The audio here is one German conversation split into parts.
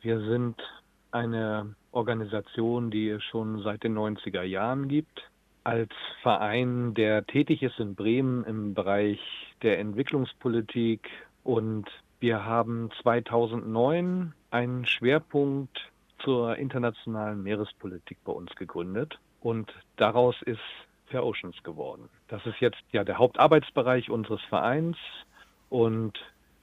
Wir sind eine Organisation, die es schon seit den 90er Jahren gibt. Als Verein, der tätig ist in Bremen im Bereich der Entwicklungspolitik und wir haben 2009 einen Schwerpunkt zur internationalen Meerespolitik bei uns gegründet und daraus ist Fair Oceans geworden. Das ist jetzt ja der Hauptarbeitsbereich unseres Vereins und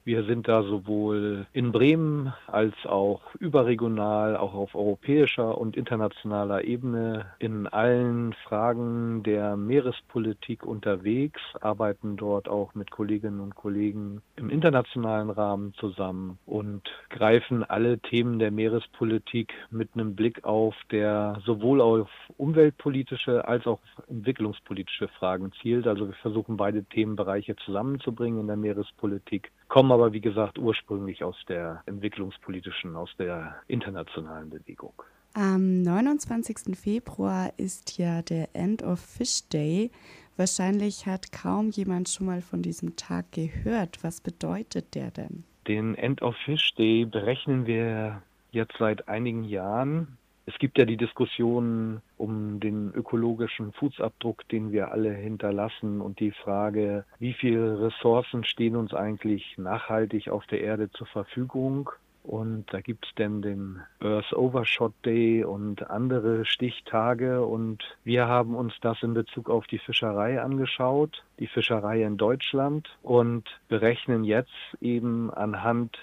wir sind da sowohl in Bremen als auch überregional, auch auf europäischer und internationaler Ebene in allen Fragen der Meerespolitik unterwegs, arbeiten dort auch mit Kolleginnen und Kollegen im internationalen Rahmen zusammen und greifen alle Themen der Meerespolitik mit einem Blick auf der sowohl auf umweltpolitische als auch entwicklungspolitische Fragen zielt. Also wir versuchen beide Themenbereiche zusammenzubringen in der Meerespolitik kommen aber, wie gesagt, ursprünglich aus der entwicklungspolitischen, aus der internationalen Bewegung. Am 29. Februar ist ja der End of Fish Day. Wahrscheinlich hat kaum jemand schon mal von diesem Tag gehört. Was bedeutet der denn? Den End of Fish Day berechnen wir jetzt seit einigen Jahren es gibt ja die Diskussion um den ökologischen Fußabdruck, den wir alle hinterlassen und die Frage, wie viele Ressourcen stehen uns eigentlich nachhaltig auf der Erde zur Verfügung. Und da gibt es denn den Earth Overshot Day und andere Stichtage. Und wir haben uns das in Bezug auf die Fischerei angeschaut, die Fischerei in Deutschland und berechnen jetzt eben anhand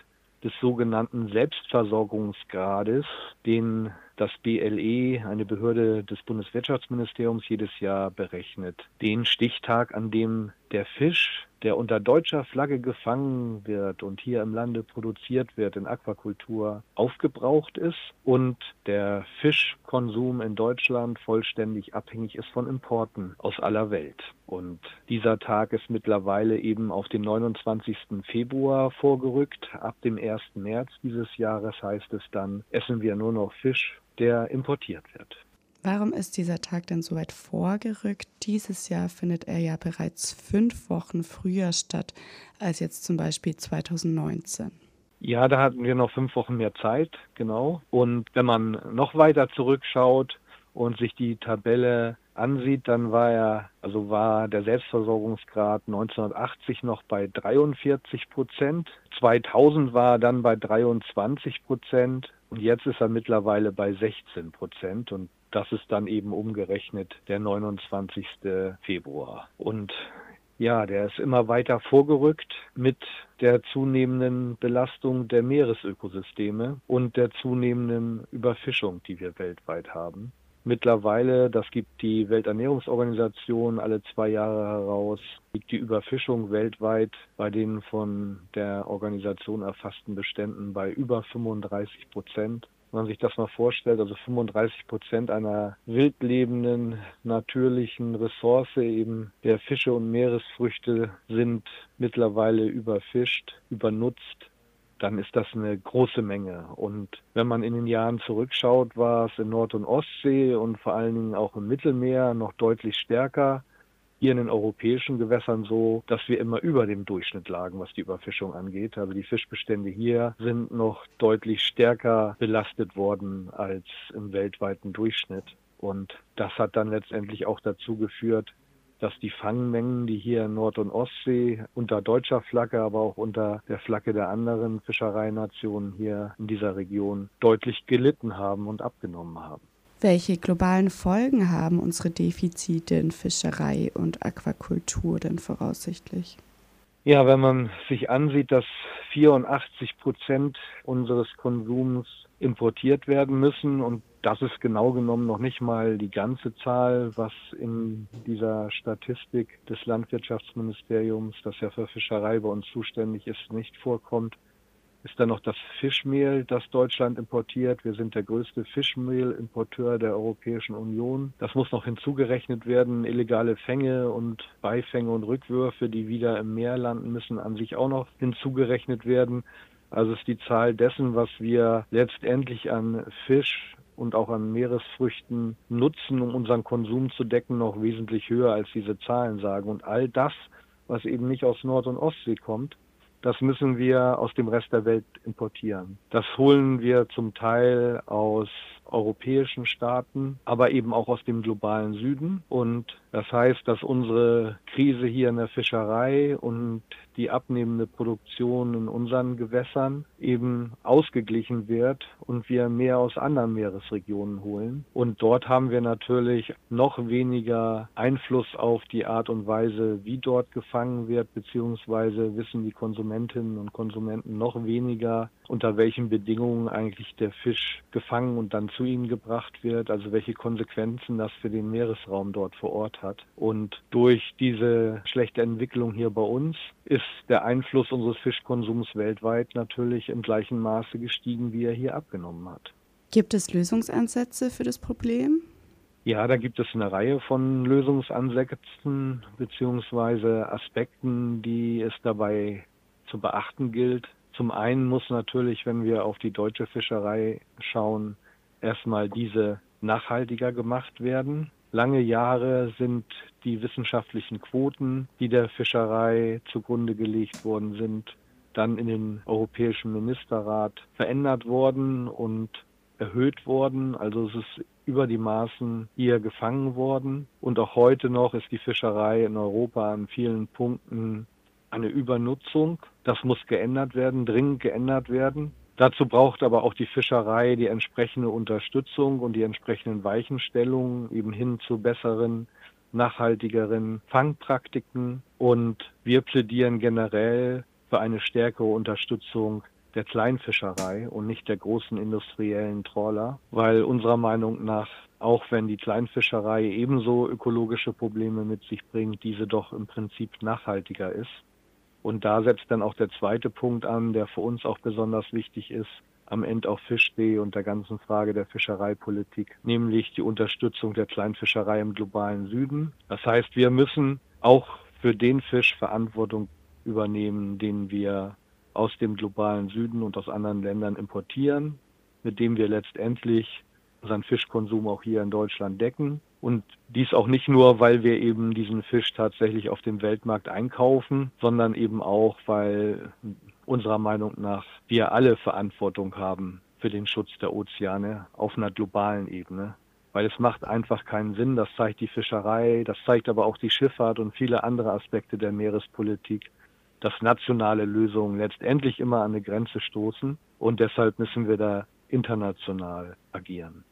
des sogenannten Selbstversorgungsgrades, den das BLE, eine Behörde des Bundeswirtschaftsministeriums, jedes Jahr berechnet. Den Stichtag, an dem der Fisch, der unter deutscher Flagge gefangen wird und hier im Lande produziert wird in Aquakultur, aufgebraucht ist und der Fischkonsum in Deutschland vollständig abhängig ist von Importen aus aller Welt. Und dieser Tag ist mittlerweile eben auf den 29. Februar vorgerückt. Ab dem 1. März dieses Jahres heißt es dann, essen wir nur noch Fisch, der importiert wird. Warum ist dieser Tag denn so weit vorgerückt? Dieses Jahr findet er ja bereits fünf Wochen früher statt als jetzt zum Beispiel 2019. Ja, da hatten wir noch fünf Wochen mehr Zeit, genau. Und wenn man noch weiter zurückschaut und sich die Tabelle ansieht, dann war er, also war der Selbstversorgungsgrad 1980 noch bei 43 Prozent. 2000 war er dann bei 23 Prozent und jetzt ist er mittlerweile bei 16 Prozent. Und das ist dann eben umgerechnet der 29. Februar. Und ja, der ist immer weiter vorgerückt mit der zunehmenden Belastung der Meeresökosysteme und der zunehmenden Überfischung, die wir weltweit haben. Mittlerweile, das gibt die Welternährungsorganisation alle zwei Jahre heraus, liegt die Überfischung weltweit bei den von der Organisation erfassten Beständen bei über 35 Prozent. Wenn man sich das mal vorstellt, also 35 Prozent einer wildlebenden natürlichen Ressource eben der Fische und Meeresfrüchte sind mittlerweile überfischt, übernutzt dann ist das eine große Menge. Und wenn man in den Jahren zurückschaut, war es in Nord- und Ostsee und vor allen Dingen auch im Mittelmeer noch deutlich stärker hier in den europäischen Gewässern so, dass wir immer über dem Durchschnitt lagen, was die Überfischung angeht. Also die Fischbestände hier sind noch deutlich stärker belastet worden als im weltweiten Durchschnitt. Und das hat dann letztendlich auch dazu geführt, dass die Fangmengen, die hier in Nord- und Ostsee unter deutscher Flagge, aber auch unter der Flagge der anderen Fischereinationen hier in dieser Region deutlich gelitten haben und abgenommen haben. Welche globalen Folgen haben unsere Defizite in Fischerei und Aquakultur denn voraussichtlich? Ja, wenn man sich ansieht, dass 84 Prozent unseres Konsums importiert werden müssen und das ist genau genommen noch nicht mal die ganze Zahl, was in dieser Statistik des Landwirtschaftsministeriums, das ja für Fischerei bei uns zuständig ist, nicht vorkommt ist dann noch das Fischmehl, das Deutschland importiert. Wir sind der größte Fischmehlimporteur der Europäischen Union. Das muss noch hinzugerechnet werden. Illegale Fänge und Beifänge und Rückwürfe, die wieder im Meer landen, müssen an sich auch noch hinzugerechnet werden. Also ist die Zahl dessen, was wir letztendlich an Fisch und auch an Meeresfrüchten nutzen, um unseren Konsum zu decken, noch wesentlich höher als diese Zahlen sagen. Und all das, was eben nicht aus Nord- und Ostsee kommt, das müssen wir aus dem Rest der Welt importieren. Das holen wir zum Teil aus europäischen Staaten, aber eben auch aus dem globalen Süden. Und das heißt, dass unsere Krise hier in der Fischerei und die abnehmende Produktion in unseren Gewässern eben ausgeglichen wird und wir mehr aus anderen Meeresregionen holen. Und dort haben wir natürlich noch weniger Einfluss auf die Art und Weise, wie dort gefangen wird, beziehungsweise wissen die Konsumentinnen und Konsumenten noch weniger, unter welchen Bedingungen eigentlich der Fisch gefangen und dann zu ihnen gebracht wird, also welche Konsequenzen das für den Meeresraum dort vor Ort hat. Und durch diese schlechte Entwicklung hier bei uns ist der Einfluss unseres Fischkonsums weltweit natürlich im gleichen Maße gestiegen, wie er hier abgenommen hat. Gibt es Lösungsansätze für das Problem? Ja, da gibt es eine Reihe von Lösungsansätzen beziehungsweise Aspekten, die es dabei zu beachten gilt. Zum einen muss natürlich, wenn wir auf die deutsche Fischerei schauen, erstmal diese nachhaltiger gemacht werden. Lange Jahre sind die wissenschaftlichen Quoten, die der Fischerei zugrunde gelegt worden sind, dann in den Europäischen Ministerrat verändert worden und erhöht worden. Also es ist über die Maßen hier gefangen worden. Und auch heute noch ist die Fischerei in Europa an vielen Punkten eine Übernutzung. Das muss geändert werden, dringend geändert werden. Dazu braucht aber auch die Fischerei die entsprechende Unterstützung und die entsprechenden Weichenstellungen eben hin zu besseren, nachhaltigeren Fangpraktiken. Und wir plädieren generell für eine stärkere Unterstützung der Kleinfischerei und nicht der großen industriellen Trawler, weil unserer Meinung nach, auch wenn die Kleinfischerei ebenso ökologische Probleme mit sich bringt, diese doch im Prinzip nachhaltiger ist und da setzt dann auch der zweite Punkt an, der für uns auch besonders wichtig ist, am Ende auch Fischsee und der ganzen Frage der Fischereipolitik, nämlich die Unterstützung der Kleinfischerei im globalen Süden. Das heißt, wir müssen auch für den Fisch Verantwortung übernehmen, den wir aus dem globalen Süden und aus anderen Ländern importieren, mit dem wir letztendlich unseren Fischkonsum auch hier in Deutschland decken. Und dies auch nicht nur, weil wir eben diesen Fisch tatsächlich auf dem Weltmarkt einkaufen, sondern eben auch, weil unserer Meinung nach wir alle Verantwortung haben für den Schutz der Ozeane auf einer globalen Ebene. Weil es macht einfach keinen Sinn, das zeigt die Fischerei, das zeigt aber auch die Schifffahrt und viele andere Aspekte der Meerespolitik, dass nationale Lösungen letztendlich immer an eine Grenze stoßen und deshalb müssen wir da international agieren.